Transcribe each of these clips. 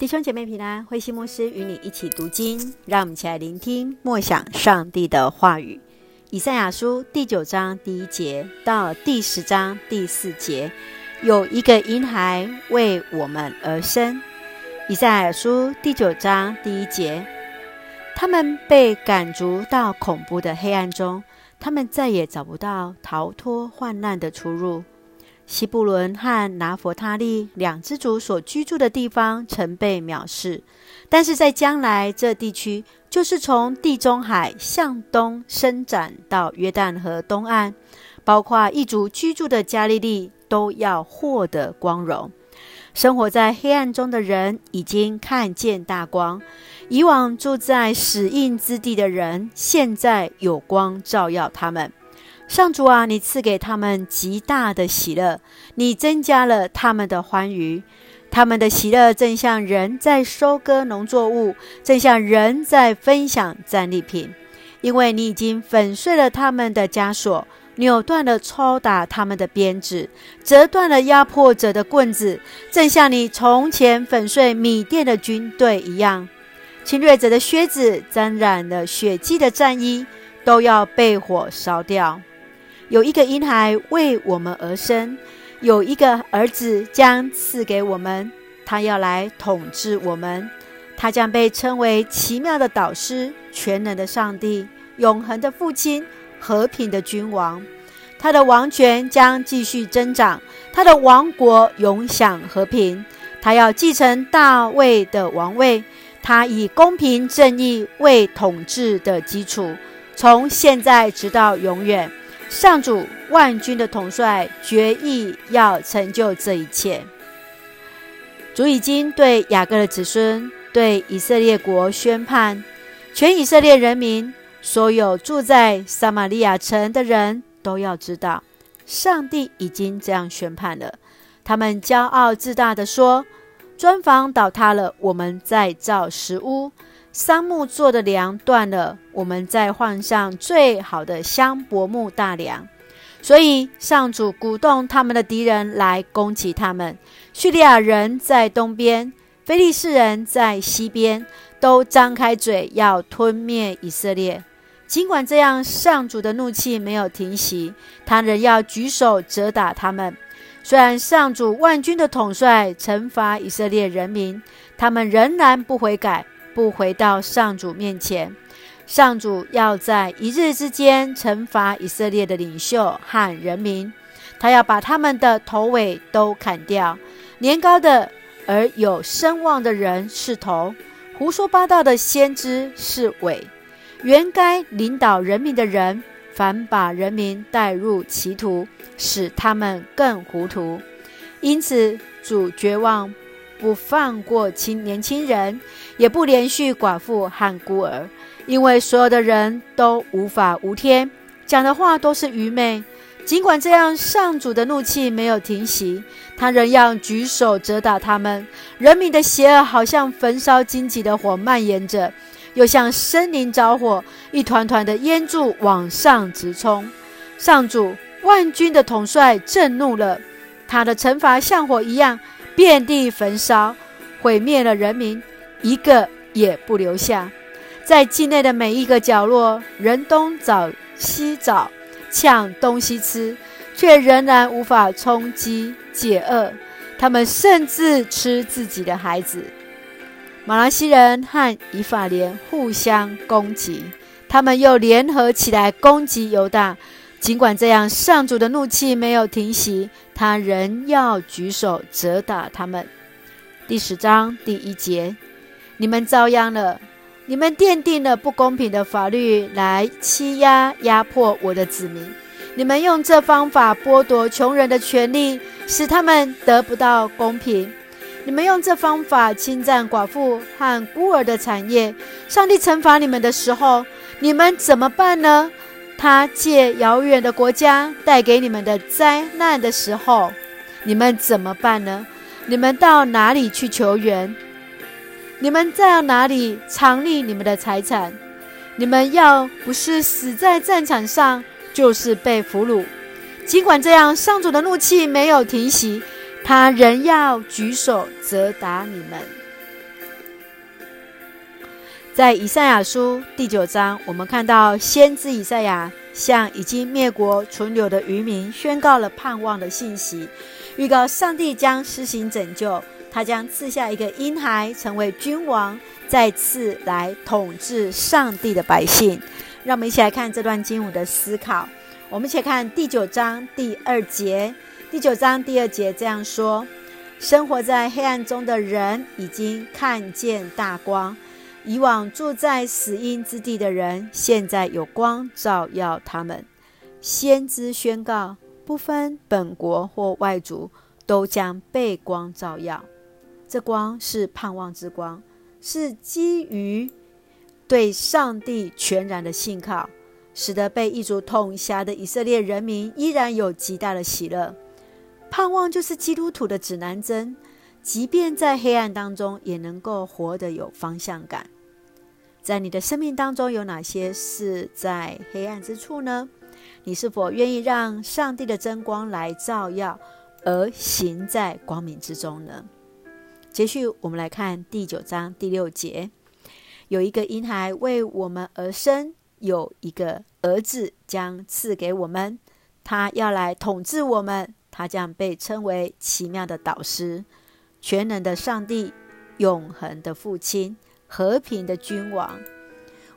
弟兄姐妹平安，慧馨牧师与你一起读经，让我们一起来聆听默想上帝的话语。以赛亚书第九章第一节到第十章第四节，有一个婴孩为我们而生。以赛亚书第九章第一节，他们被赶逐到恐怖的黑暗中，他们再也找不到逃脱患难的出路。西布伦和拿弗他利两支族所居住的地方曾被藐视，但是在将来，这地区就是从地中海向东伸展到约旦河东岸，包括异族居住的加利利，都要获得光荣。生活在黑暗中的人已经看见大光，以往住在死荫之地的人，现在有光照耀他们。上主啊，你赐给他们极大的喜乐，你增加了他们的欢愉。他们的喜乐正像人在收割农作物，正像人在分享战利品。因为你已经粉碎了他们的枷锁，扭断了抽打他们的鞭子，折断了压迫者的棍子，正像你从前粉碎米甸的军队一样。侵略者的靴子沾染了血迹的战衣，都要被火烧掉。有一个婴孩为我们而生，有一个儿子将赐给我们，他要来统治我们。他将被称为奇妙的导师、全能的上帝、永恒的父亲、和平的君王。他的王权将继续增长，他的王国永享和平。他要继承大卫的王位，他以公平正义为统治的基础，从现在直到永远。上主万军的统帅决意要成就这一切。主已经对雅各的子孙、对以色列国宣判，全以色列人民，所有住在撒玛利亚城的人都要知道，上帝已经这样宣判了。他们骄傲自大的说：“砖房倒塌了，我们再造石屋。”桑木做的梁断了，我们再换上最好的香柏木大梁。所以上主鼓动他们的敌人来攻击他们。叙利亚人在东边，菲利士人在西边，都张开嘴要吞灭以色列。尽管这样，上主的怒气没有停息，他仍要举手责打他们。虽然上主万军的统帅惩罚以色列人民，他们仍然不悔改。不回到上主面前，上主要在一日之间惩罚以色列的领袖和人民，他要把他们的头尾都砍掉。年高的而有声望的人是头，胡说八道的先知是尾。原该领导人民的人，反把人民带入歧途，使他们更糊涂。因此，主绝望。不放过青年轻人，也不怜恤寡妇和孤儿，因为所有的人都无法无天，讲的话都是愚昧。尽管这样，上主的怒气没有停息，他仍要举手责打他们。人民的邪恶好像焚烧荆棘的火蔓延着，又像森林着火，一团团的烟柱往上直冲。上主万军的统帅震怒了，他的惩罚像火一样。遍地焚烧，毁灭了人民，一个也不留下。在境内的每一个角落，人东找西找，抢东西吃，却仍然无法充饥解饿。他们甚至吃自己的孩子。马来西人和以法莲互相攻击，他们又联合起来攻击犹大。尽管这样，上主的怒气没有停息，他仍要举手责打他们。第十章第一节：你们遭殃了，你们奠定了不公平的法律来欺压压迫我的子民。你们用这方法剥夺穷人的权利，使他们得不到公平。你们用这方法侵占寡妇和孤儿的产业。上帝惩罚你们的时候，你们怎么办呢？他借遥远的国家带给你们的灾难的时候，你们怎么办呢？你们到哪里去求援？你们在哪里藏匿你们的财产？你们要不是死在战场上，就是被俘虏。尽管这样，上主的怒气没有停息，他仍要举手责打你们。在以赛亚书第九章，我们看到先知以赛亚向已经灭国存留的余民宣告了盼望的信息，预告上帝将施行拯救，他将赐下一个婴孩成为君王，再次来统治上帝的百姓。让我们一起来看这段经文的思考。我们一起看第九章第二节。第九章第二节这样说：生活在黑暗中的人已经看见大光。以往住在死荫之地的人，现在有光照耀他们。先知宣告，不分本国或外族，都将被光照耀。这光是盼望之光，是基于对上帝全然的信靠，使得被异族统辖的以色列人民依然有极大的喜乐。盼望就是基督徒的指南针。即便在黑暗当中，也能够活得有方向感。在你的生命当中，有哪些是在黑暗之处呢？你是否愿意让上帝的真光来照耀，而行在光明之中呢？接续，我们来看第九章第六节：有一个婴孩为我们而生，有一个儿子将赐给我们，他要来统治我们，他将被称为奇妙的导师。全能的上帝，永恒的父亲，和平的君王。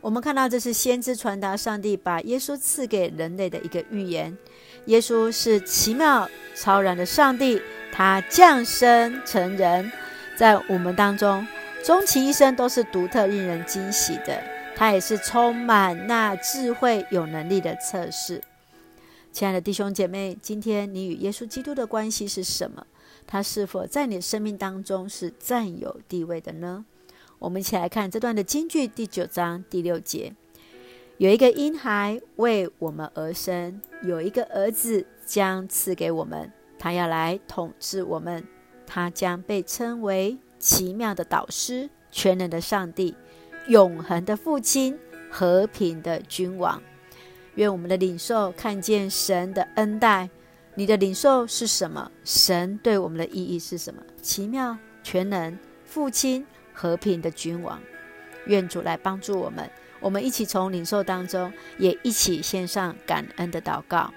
我们看到这是先知传达上帝把耶稣赐给人类的一个预言。耶稣是奇妙超然的上帝，他降生成人，在我们当中，终其一生都是独特、令人惊喜的。他也是充满那智慧、有能力的测试。亲爱的弟兄姐妹，今天你与耶稣基督的关系是什么？他是否在你生命当中是占有地位的呢？我们一起来看这段的经句，第九章第六节：有一个婴孩为我们而生，有一个儿子将赐给我们，他要来统治我们，他将被称为奇妙的导师、全能的上帝、永恒的父亲、和平的君王。愿我们的领受看见神的恩待。你的领受是什么？神对我们的意义是什么？奇妙、全能、父亲、和平的君王。愿主来帮助我们，我们一起从领受当中，也一起献上感恩的祷告。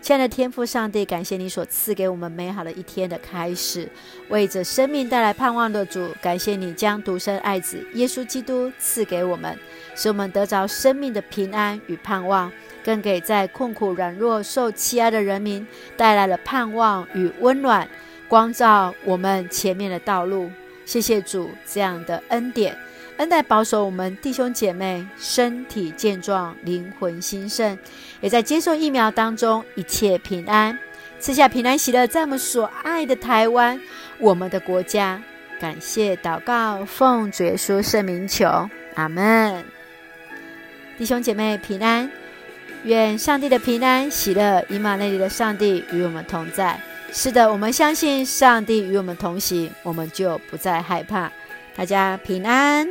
亲爱的天父上帝，感谢你所赐给我们美好的一天的开始，为着生命带来盼望的主，感谢你将独生爱子耶稣基督赐给我们，使我们得着生命的平安与盼望，更给在困苦、软弱、受欺压的人民带来了盼望与温暖，光照我们前面的道路。谢谢主这样的恩典。恩待保守我们弟兄姐妹身体健壮，灵魂兴盛，也在接受疫苗当中一切平安，赐下平安喜乐，在我们所爱的台湾，我们的国家。感谢祷告，奉主耶稣圣名求，阿门。弟兄姐妹平安，愿上帝的平安喜乐，以马内利的上帝与我们同在。是的，我们相信上帝与我们同行，我们就不再害怕。大家平安。